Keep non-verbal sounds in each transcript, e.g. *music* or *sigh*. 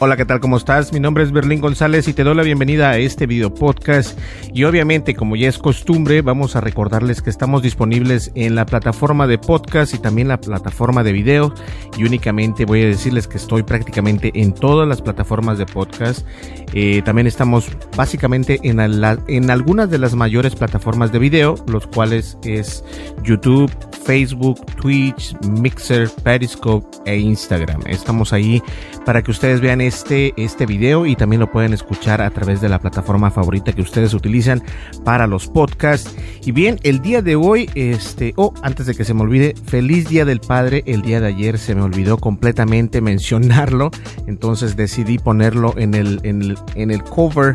Hola, ¿qué tal? ¿Cómo estás? Mi nombre es Berlín González y te doy la bienvenida a este video podcast. Y obviamente, como ya es costumbre, vamos a recordarles que estamos disponibles en la plataforma de podcast y también la plataforma de video. Y únicamente voy a decirles que estoy prácticamente en todas las plataformas de podcast. Eh, también estamos básicamente en, algunas de las mayores plataformas de video, los cuales es YouTube, Facebook, Twitch, Mixer, Periscope e Instagram. Estamos ahí para que ustedes vean este, este video y también lo pueden escuchar a través de la plataforma favorita que ustedes utilizan para los podcasts. Y bien, el día de hoy, este, oh, antes de que se me olvide, feliz día del padre. El día de ayer se me olvidó completamente mencionarlo, entonces decidí ponerlo en el, en el, en el cover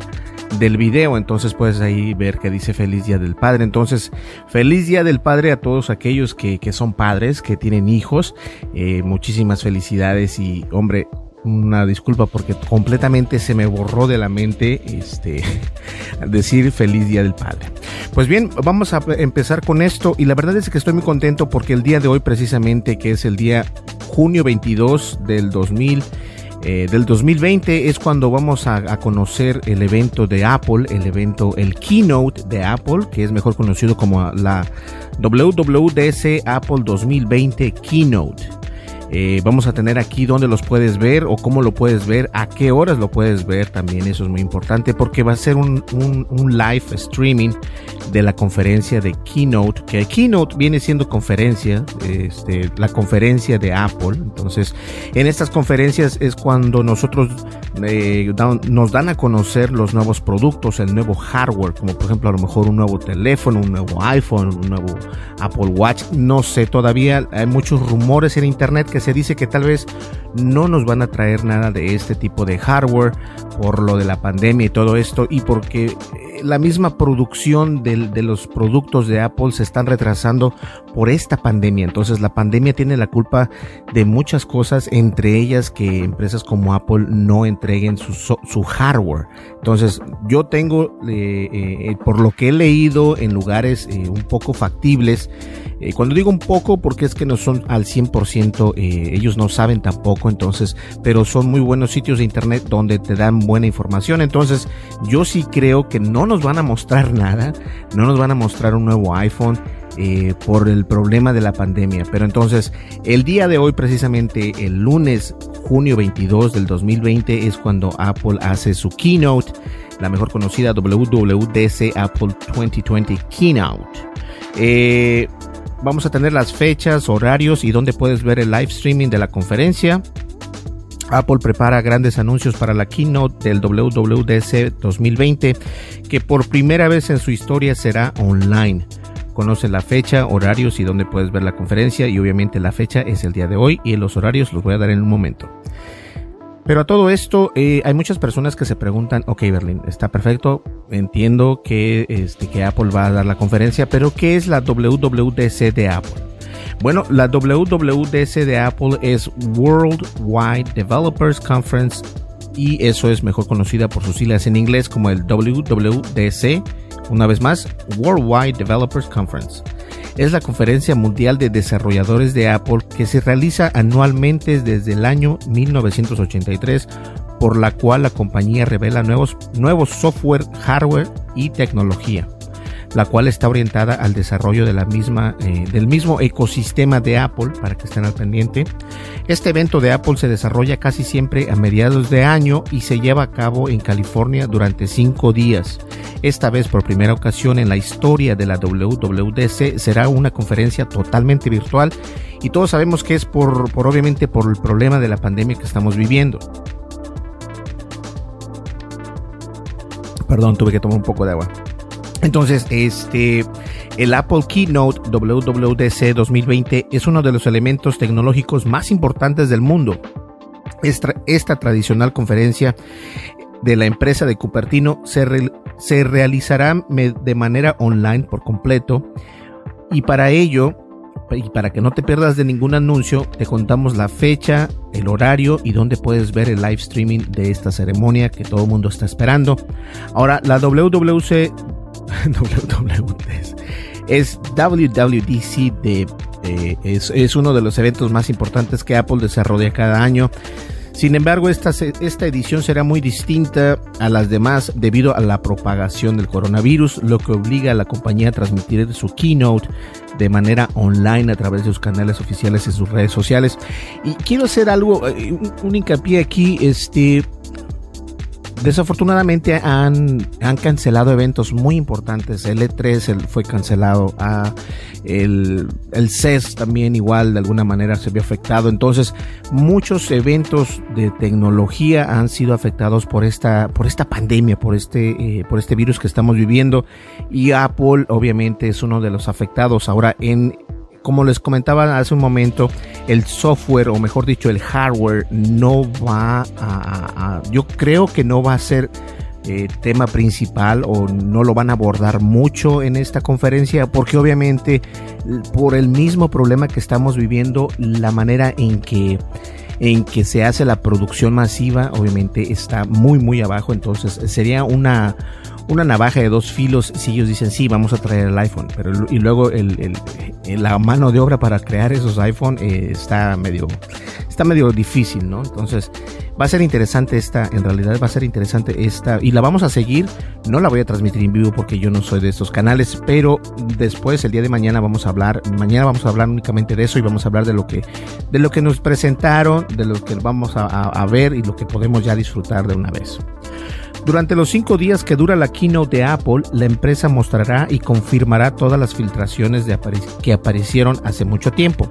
del video, entonces puedes ahí ver que dice feliz día del padre. Entonces, feliz día del padre a todos aquellos que, que son padres, que tienen hijos. Eh, muchísimas felicidades y hombre, una disculpa porque completamente se me borró de la mente este *laughs* decir feliz día del padre. Pues bien, vamos a empezar con esto y la verdad es que estoy muy contento porque el día de hoy precisamente que es el día junio 22 del 2000 eh, del 2020 es cuando vamos a, a, conocer el evento de Apple, el evento, el keynote de Apple, que es mejor conocido como la WWDC Apple 2020 Keynote. Eh, vamos a tener aquí dónde los puedes ver o cómo lo puedes ver, a qué horas lo puedes ver también, eso es muy importante porque va a ser un, un, live streaming de la conferencia de Keynote, que Keynote viene siendo conferencia, este, la conferencia de Apple, entonces en estas conferencias es cuando nosotros eh, nos dan a conocer los nuevos productos, el nuevo hardware, como por ejemplo a lo mejor un nuevo teléfono, un nuevo iPhone, un nuevo Apple Watch, no sé, todavía hay muchos rumores en internet que se dice que tal vez no nos van a traer nada de este tipo de hardware por lo de la pandemia y todo esto y porque eh, la misma producción de, los productos de Apple se están retrasando por esta pandemia. Entonces la pandemia tiene la culpa de muchas cosas, entre ellas que empresas como Apple no entreguen su, hardware. Entonces yo tengo, eh, eh, por lo que he leído en lugares eh, un poco factibles, eh, cuando digo un poco porque es que no son al 100%, eh, ellos no saben tampoco, entonces, pero son muy buenos sitios de internet donde te dan buena información. Entonces, yo sí creo que no nos van a mostrar *laughs* nada, no nos van a mostrar un nuevo iPhone. Eh, por el problema de la pandemia. Pero entonces, el día de hoy, precisamente el lunes, junio 22 del 2020, es cuando Apple hace su keynote, la mejor conocida WWDC Apple 2020 Keynote. Eh, vamos a tener las fechas, horarios y dónde puedes ver el live streaming de la conferencia. Apple prepara grandes anuncios para la keynote del WWDC 2020 que por primera vez en su historia será online. Conoce la fecha, horarios y dónde puedes ver la conferencia y obviamente la fecha es el día de hoy y los horarios los voy a dar en un momento. Pero a todo esto, eh, hay muchas personas que se preguntan, ok Berlín, está perfecto, entiendo que, este, que Apple va a dar la conferencia, pero ¿qué es la WWDC de Apple? Bueno, la WWDC de Apple es Worldwide Developers Conference y eso es mejor conocida por sus siglas en inglés como el WWDC Una vez más, Worldwide Developers Conference. Es la conferencia mundial de desarrolladores de Apple que se realiza anualmente desde el año 1983 por la cual la compañía revela nuevos, nuevos software, hardware y tecnología la cual está orientada al desarrollo de la misma, eh, del mismo ecosistema de Apple, para que estén al pendiente. Este evento de Apple se desarrolla casi siempre a mediados de año y se lleva a cabo en California durante cinco días. Esta vez por primera ocasión en la historia de la WWDC será una conferencia totalmente virtual y todos sabemos que es por, por obviamente por el problema de la pandemia que estamos viviendo. Perdón, tuve que tomar un poco de agua. Entonces, este, el Apple Keynote WWDC 2020 es uno de los elementos tecnológicos más importantes del mundo. Esta, esta tradicional conferencia de la empresa de Cupertino se, se realizará de manera online por completo y para ello y para que no te pierdas de ningún anuncio, te contamos la fecha, el horario y dónde puedes ver el live streaming de esta ceremonia que todo el mundo está esperando. Ahora, la WWC es WWDC de, es, es, uno de los eventos más importantes que Apple desarrolla cada año. Sin embargo, esta, esta edición será muy distinta a las demás debido a la propagación del coronavirus, lo que obliga a la compañía a transmitir su keynote de manera online a través de sus canales oficiales en sus redes sociales. Y quiero hacer algo, eh, un hincapié aquí, este, desafortunadamente han, han cancelado eventos muy importantes. El E3 fue cancelado. Ah, el, el CES también igual de alguna manera se vio afectado. Entonces muchos eventos de tecnología han sido afectados por esta, por esta pandemia, por este, eh, por este virus que estamos viviendo. Y Apple obviamente es uno de los afectados. Ahora en como les comentaba hace un momento, el software, o mejor dicho, el hardware, no va a, yo creo que no va a ser eh, tema principal o no lo van a abordar mucho en esta conferencia, porque obviamente por el mismo problema que estamos viviendo, la manera en que en que se hace la producción masiva, obviamente está muy muy abajo, entonces sería una una navaja de dos filos si ellos dicen sí, vamos a traer el iPhone, pero y luego el, la mano de obra para crear esos iPhone eh, está medio está medio difícil, ¿no? Entonces va a ser interesante esta, en realidad va a ser interesante esta y la vamos a seguir. No la voy a transmitir en vivo porque yo no soy de estos canales, pero después el día de mañana vamos a hablar, mañana vamos a hablar únicamente de eso y vamos a hablar de lo que de lo que nos presentaron, de lo que vamos a ver y lo que podemos ya disfrutar de una vez. Durante los cinco días que dura la keynote de Apple, la empresa mostrará y confirmará todas las filtraciones que aparecieron hace mucho tiempo.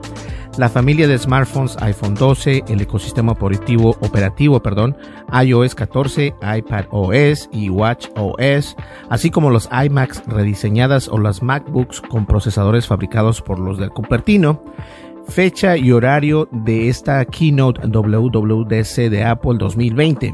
La familia de smartphones iPhone 12, el ecosistema operativo, operativo perdón, iOS 14, iPad OS y Watch OS, así como los iMacs rediseñadas o las MacBooks con procesadores fabricados por los del Cupertino, fecha y horario de esta keynote WWDC de Apple 2020.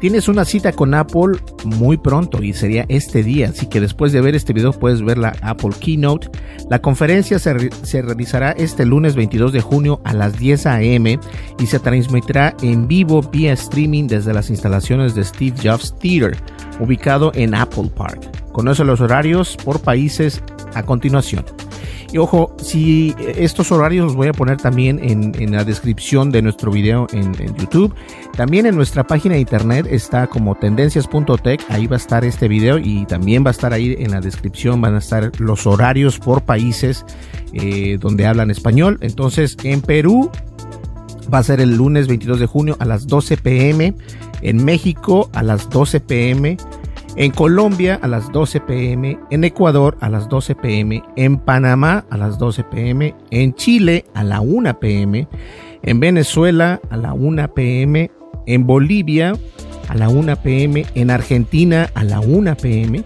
Tienes una cita con Apple muy pronto y sería este día, así que después de ver este video puedes ver la Apple Keynote. La conferencia se, realizará este lunes 22 de junio a las 10 a.m. y se transmitirá en vivo vía streaming desde las instalaciones de Steve Jobs Theater, ubicado en Apple Park. Conoce los horarios por países a continuación. Y ojo, si estos horarios los voy a poner también en, la descripción de nuestro video en, YouTube. También en nuestra página de internet está como tendencias.tech. Ahí va a estar este video y también va a estar ahí en la descripción. Van a estar los horarios por países eh, donde hablan español. Entonces, en Perú va a ser el lunes 22 de junio a las 12 pm. En México a las 12 pm en Colombia a las 12 pm, en Ecuador a las 12 pm, en Panamá a las 12 pm, en Chile a la 1 pm, en Venezuela a la 1 pm, en Bolivia a la 1 pm, en Argentina a la 1 pm,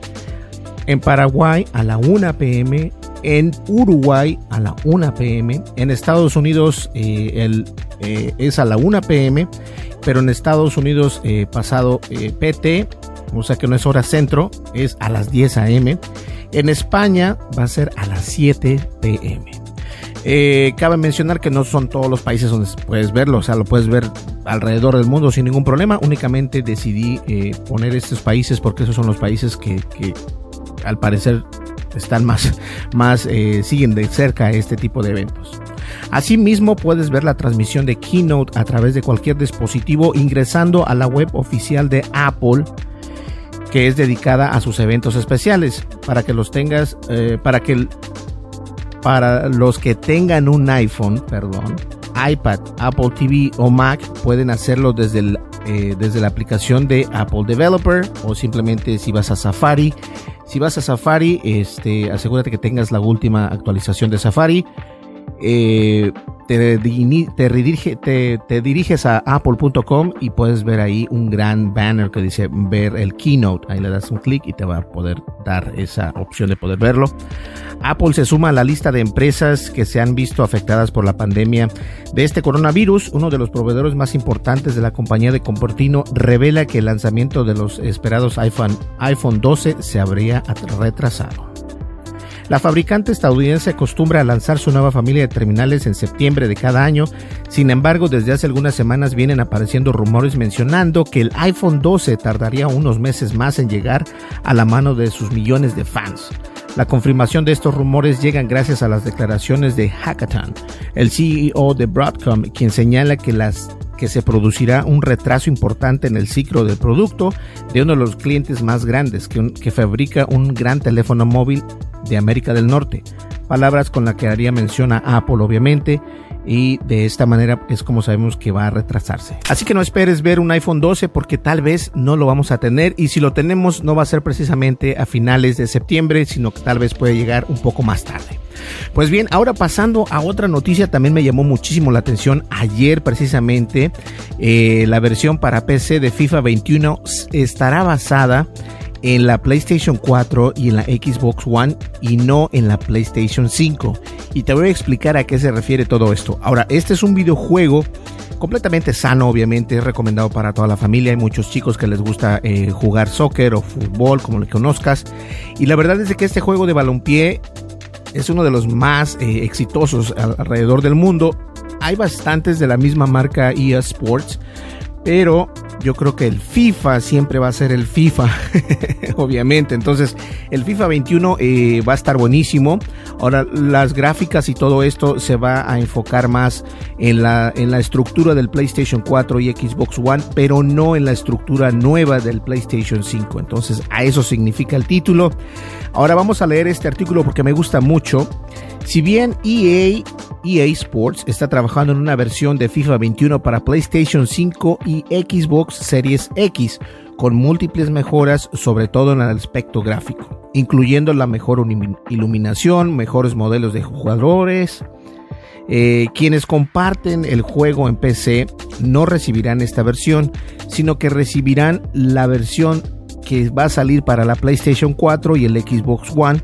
en Paraguay a la 1 pm, en Uruguay a la 1 pm, en Estados Unidos eh, el, eh, es a la 1 pm, pero en Estados Unidos eh, pasado PT o sea que no es hora centro, es a las 10 a.m. En España va a ser a las 7 p.m. Eh, cabe mencionar que no son todos los países donde puedes verlo, o sea, lo puedes ver alrededor del mundo sin ningún problema. Únicamente decidí eh, poner estos países porque esos son los países que, al parecer están más, *laughs* más eh, siguen de cerca este tipo de eventos. Asimismo, puedes ver la transmisión de Keynote a través de cualquier dispositivo ingresando a la web oficial de Apple que es dedicada a sus eventos especiales para que los tengas eh, para que para los que tengan un iPhone, perdón, iPad, Apple TV o Mac pueden hacerlo desde, eh, desde la aplicación de Apple Developer o simplemente si vas a Safari. Si vas a Safari, este, asegúrate que tengas la última actualización de Safari. Eh, te, te, diriges a apple.com y puedes ver ahí un gran banner que dice ver el keynote. Ahí le das un clic y te va a poder dar esa opción de poder verlo. Apple se suma a la lista de empresas que se han visto afectadas por la pandemia de este coronavirus. Uno de los proveedores más importantes de la compañía de Comportino revela que el lanzamiento de los esperados iPhone, iPhone 12 se habría retrasado. La fabricante estadounidense acostumbra a lanzar su nueva familia de terminales en septiembre de cada año, sin embargo desde hace algunas semanas vienen apareciendo rumores mencionando que el iPhone 12 tardaría unos meses más en llegar a la mano de sus millones de fans. La confirmación de estos rumores llegan gracias a las declaraciones de Hackathon, el CEO de Broadcom, quien señala que las que se producirá un retraso importante en el ciclo del producto de uno de los clientes más grandes que, que fabrica un gran teléfono móvil de América del Norte. Palabras con las que haría mención a Apple, obviamente, y de esta manera es como sabemos que va a retrasarse. Así que no esperes ver un iPhone 12 porque tal vez no lo vamos a tener y si lo tenemos no va a ser precisamente a finales de septiembre, sino que tal vez puede llegar un poco más tarde. Pues bien, ahora pasando a otra noticia, también me llamó muchísimo la atención ayer precisamente, eh, la versión para PC de FIFA 21 estará basada en la PlayStation 4 y en la Xbox One y no en la PlayStation 5. Y te voy a explicar a qué se refiere todo esto. Ahora, este es un videojuego completamente sano, obviamente, es recomendado para toda la familia. Hay muchos chicos que les gusta eh, jugar soccer o fútbol, como lo conozcas. Y la verdad es que este juego de balompié es uno de los más eh, exitosos alrededor del mundo. Hay bastantes de la misma marca EA Sports, pero yo creo que el FIFA siempre va a ser el FIFA, *laughs* obviamente. Entonces, el FIFA 21 eh, va a estar buenísimo. Ahora, las gráficas y todo esto se va a enfocar más en la, en la estructura del PlayStation 4 y Xbox One, pero no en la estructura nueva del PlayStation 5. Entonces, a eso significa el título. Ahora vamos a leer este artículo porque me gusta mucho. Si bien EA EA Sports está trabajando en una versión de FIFA 21 para PlayStation 5 y Xbox Series X, con múltiples mejoras, sobre todo en el aspecto gráfico, incluyendo la mejor iluminación, mejores modelos de jugadores. Eh, quienes comparten el juego en PC no recibirán esta versión, sino que recibirán la versión que va a salir para la PlayStation 4 y el Xbox One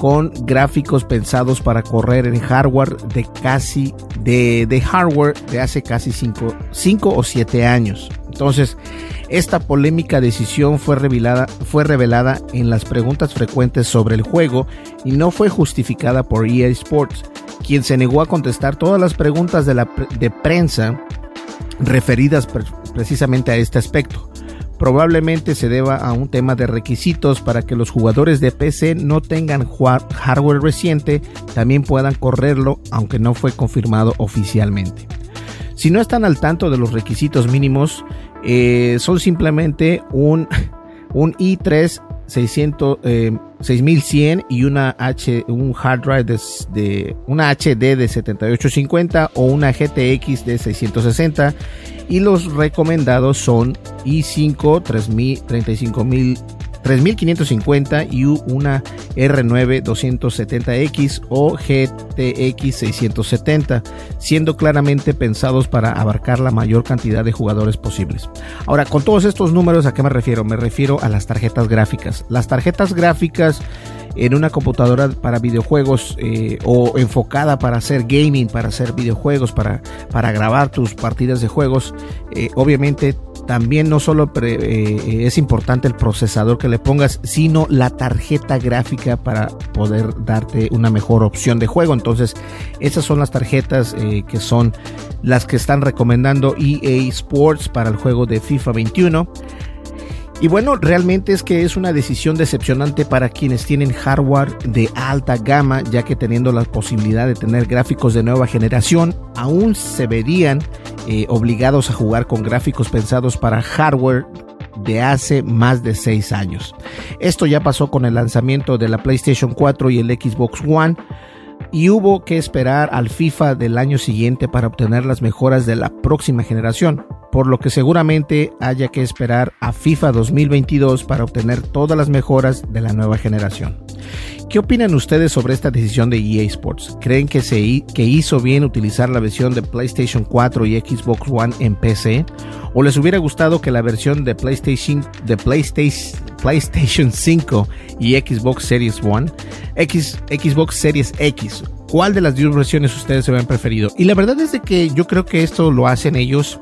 con gráficos pensados para correr en hardware de casi de, hardware de hace casi 5 o 7 años. Entonces, esta polémica decisión fue revelada, fue revelada en las preguntas frecuentes sobre el juego y no fue justificada por EA Sports, quien se negó a contestar todas las preguntas de, la, de prensa referidas precisamente a este aspecto probablemente se deba a un tema de requisitos para que los jugadores de PC no tengan hardware reciente, también puedan correrlo, aunque no fue confirmado oficialmente. Si no están al tanto de los requisitos mínimos, eh, son simplemente un, *laughs* un i3 600, 6100 y una H, un hard drive de, de, una HD de 7850 o una GTX de 660 y los recomendados son i5 3000, 35000 3550 y una R9 270X o GTX 670, siendo claramente pensados para abarcar la mayor cantidad de jugadores posibles. Ahora, con todos estos números, ¿a qué me refiero? Me refiero a las tarjetas gráficas. Las tarjetas gráficas en una computadora para videojuegos eh, o enfocada para hacer gaming, para hacer videojuegos, para, para grabar tus partidas de juegos, eh, obviamente también no solo eh, es importante el procesador que le pongas, sino la tarjeta gráfica para poder darte una mejor opción de juego. Entonces, esas son las tarjetas eh, que son las que están recomendando EA Sports para el juego de FIFA 21. Y bueno, realmente es que es una decisión decepcionante para quienes tienen hardware de alta gama, ya que teniendo la posibilidad de tener gráficos de nueva generación, aún se verían eh, obligados a jugar con gráficos pensados para hardware de hace más de 6 años. Esto ya pasó con el lanzamiento de la PlayStation 4 y el Xbox One y hubo que esperar al FIFA del año siguiente para obtener las mejoras de la próxima generación, por lo que seguramente haya que esperar a FIFA 2022 para obtener todas las mejoras de la nueva generación. ¿Qué opinan ustedes sobre esta decisión de EA Sports? ¿Creen que, se, que hizo bien utilizar la versión de PlayStation 4 y Xbox One en PC? ¿O les hubiera gustado que la versión de PlayStation, de PlayStation, PlayStation 5 y Xbox Series One, X, Xbox Series X, ¿cuál de las dos versiones ustedes se habían preferido? Y la verdad es de que yo creo que esto lo hacen ellos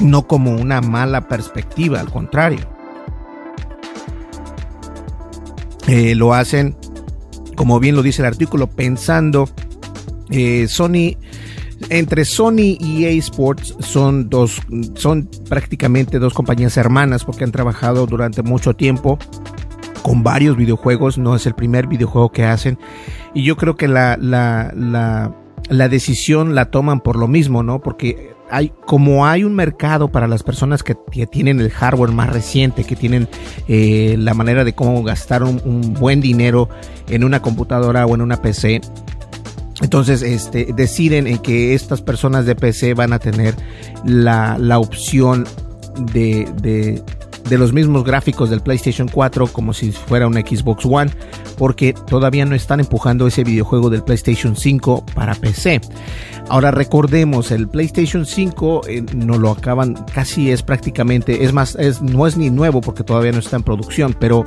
no como una mala perspectiva, al contrario. Eh, lo hacen, como bien lo dice el artículo, pensando eh, Sony entre Sony y EA Sports son dos, son prácticamente dos compañías hermanas porque han trabajado durante mucho tiempo con varios videojuegos, no es el primer videojuego que hacen y yo creo que la, la, la, la decisión la toman por lo mismo, ¿no? Porque hay, como hay un mercado para las personas que, tienen el hardware más reciente, que tienen eh, la manera de cómo gastar un, buen dinero en una computadora o en una PC, entonces este, deciden en que estas personas de PC van a tener la, la opción de, de los mismos gráficos del PlayStation 4 como si fuera un Xbox One, porque todavía no están empujando ese videojuego del PlayStation 5 para PC. Ahora recordemos, el PlayStation 5 eh, no lo acaban, casi es prácticamente, es más, es, no es ni nuevo porque todavía no está en producción, pero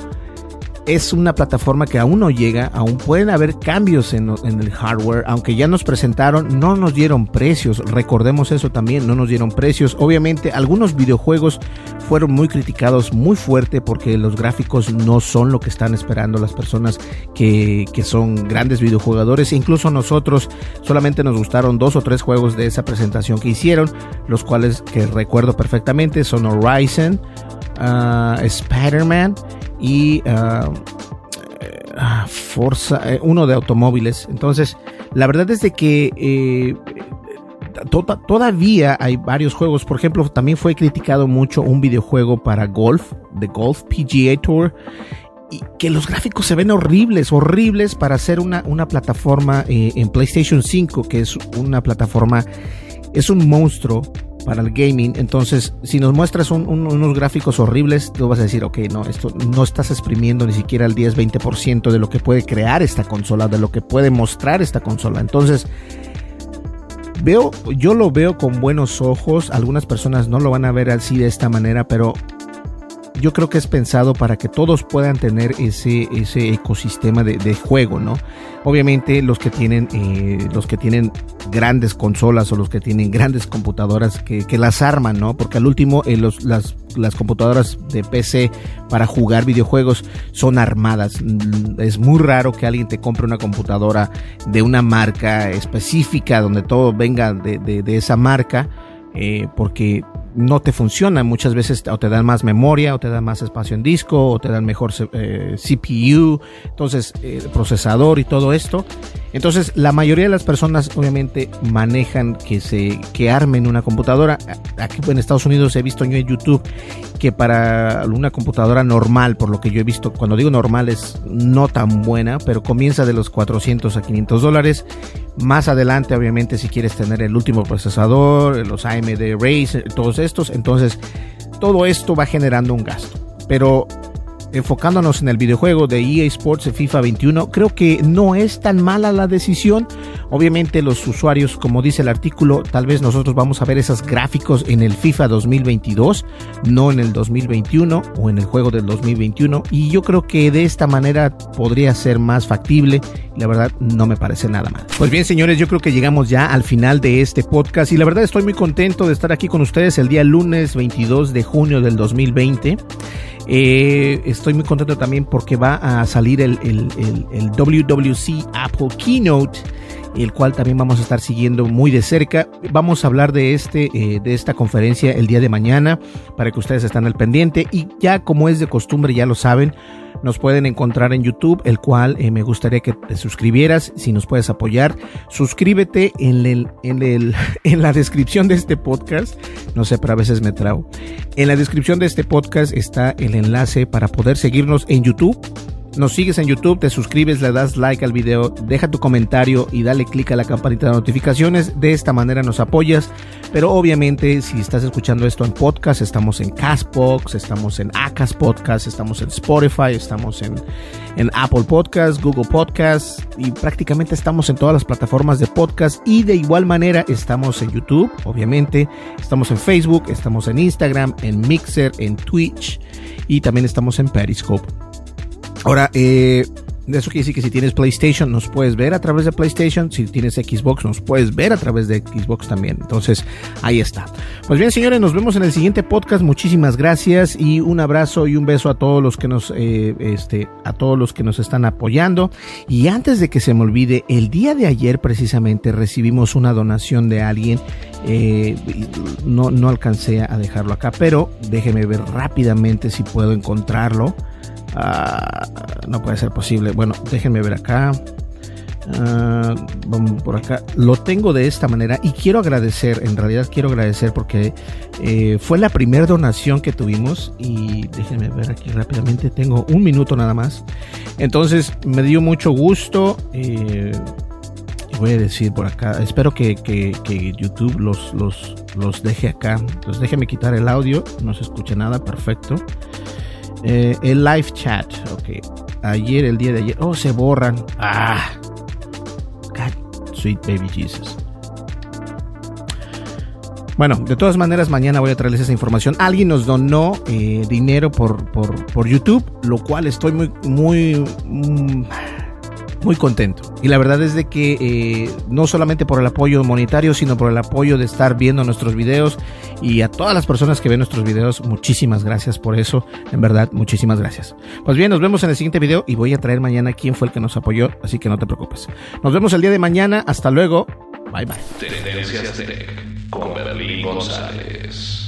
es una plataforma que aún no llega, aún pueden haber cambios en, el hardware, aunque ya nos presentaron, no nos dieron precios, recordemos eso también, no nos dieron precios. Obviamente algunos videojuegos fueron muy criticados muy fuerte porque los gráficos no son lo que están esperando las personas que, que son grandes videojugadores, incluso nosotros solamente nos gustaron dos o tres juegos de esa presentación que hicieron, los cuales que recuerdo perfectamente son Horizon, uh, Spider-Man y uh, Forza, eh, uno de automóviles. Entonces, la verdad es de que eh, todavía hay varios juegos. Por ejemplo, también fue criticado mucho un videojuego para golf, de Golf PGA Tour. Y que los gráficos se ven horribles, horribles para hacer una, una plataforma eh, en PlayStation 5, que es una plataforma, es un monstruo para el gaming. Entonces, si nos muestras unos gráficos horribles, tú vas a decir, ok, no, esto no estás exprimiendo ni siquiera el 10-20% de lo que puede crear esta consola, de lo que puede mostrar esta consola. Entonces, veo, yo lo veo con buenos ojos. Algunas personas no lo van a ver así de esta manera, pero yo creo que es pensado para que todos puedan tener ese, ese ecosistema de, juego, ¿no? Obviamente los que tienen eh, los que tienen grandes consolas o los que tienen grandes computadoras que, las arman, ¿no? Porque al último eh, las, las computadoras de PC para jugar videojuegos son armadas. Mm, es muy raro que alguien te compre una computadora de una marca específica donde todo venga de, de, esa marca. Eh, porque no te funciona. Muchas veces o te dan más memoria, o te dan más espacio en disco, o te dan mejor eh, CPU, entonces eh, procesador y todo esto. Entonces, la mayoría de las personas obviamente manejan que se que armen una computadora. Aquí en Estados Unidos he visto yo en YouTube que para una computadora normal, por lo que yo he visto, cuando digo normal es no tan buena, pero comienza de los 400 a 500 dólares. Más adelante, obviamente, si quieres tener el último procesador, los AMD Razer, todos estos, entonces todo esto va generando un gasto. Pero enfocándonos en el videojuego de EA Sports FIFA 21, creo que no es tan mala la decisión. Obviamente los usuarios, como dice el artículo, tal vez nosotros vamos a ver esos gráficos en el FIFA 2022, no en el 2021 o en el juego del 2021. Y yo creo que de esta manera podría ser más factible. La verdad no me parece nada mal. Pues bien, señores, yo creo que llegamos ya al final de este podcast y la verdad estoy muy contento de estar aquí con ustedes el día lunes 22 de junio del 2020. Eh, estoy muy contento también porque va a salir el, el, el, WWC Apple Keynote. El cual también vamos a estar siguiendo muy de cerca. Vamos a hablar de, este, eh, de esta conferencia el día de mañana para que ustedes estén al pendiente y ya como es de costumbre, ya lo saben, nos pueden encontrar en YouTube, el cual eh, me gustaría que te suscribieras, si nos puedes apoyar. Suscríbete en, el, en, el, *laughs* en la descripción de este podcast. No sé, pero a veces me trago. En la descripción de este podcast está el enlace para poder seguirnos en YouTube nos sigues en YouTube, te suscribes, le das like al video, deja tu comentario y dale click a la campanita de notificaciones. De esta manera nos apoyas. Pero obviamente, si estás escuchando esto en podcast, estamos en Castbox, estamos en Acas Podcast, estamos en Spotify, estamos en, en Apple Podcast, Google Podcast y prácticamente estamos en todas las plataformas de podcast. Y de igual manera, estamos en YouTube, obviamente, estamos en Facebook, estamos en Instagram, en Mixer, en Twitch y también estamos en Periscope. Ahora, eh, eso quiere decir que si tienes PlayStation nos puedes ver a través de PlayStation, si tienes Xbox nos puedes ver a través de Xbox también. Entonces, ahí está. Pues bien, señores, nos vemos en el siguiente podcast. Muchísimas gracias y un abrazo y un beso a todos los que nos, eh, este, a todos los que nos están apoyando. Y antes de que se me olvide, el día de ayer precisamente recibimos una donación de alguien. Eh, no, no alcancé a dejarlo acá, pero déjeme ver rápidamente si puedo encontrarlo. Ah, no puede ser posible. Bueno, déjenme ver acá. Ah, vamos por acá. Lo tengo de esta manera y quiero agradecer, en realidad quiero agradecer porque eh, fue la primera donación que tuvimos y déjenme ver aquí rápidamente, tengo un minuto nada más. Entonces me dio mucho gusto. Eh, voy a decir por acá, espero que, YouTube los, los, los deje acá. Entonces déjeme quitar el audio, no se escucha nada, perfecto. Eh, el live chat, ok. Ayer, el día de ayer. Oh, se borran. Ah. God, sweet baby Jesus. Bueno, de todas maneras, mañana voy a traerles esa información. Alguien nos donó eh, dinero por, por, por, YouTube, lo cual estoy muy, muy, mm, muy contento. Y la verdad es de que eh, no solamente por el apoyo monetario, sino por el apoyo de estar viendo nuestros videos y a todas las personas que ven nuestros videos, muchísimas gracias por eso. En verdad, muchísimas gracias. Pues bien, nos vemos en el siguiente video y voy a traer mañana quién fue el que nos apoyó, así que no te preocupes. Nos vemos el día de mañana. Hasta luego. Bye bye. Tendencias con Berlín González.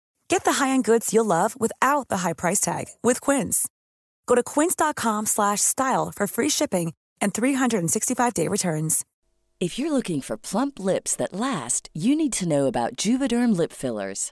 Get the high-end goods you'll love without the high price tag with Quince. Go to quince.com/style for free shipping and 365-day returns. If you're looking for plump lips that last, you need to know about Juvederm lip fillers.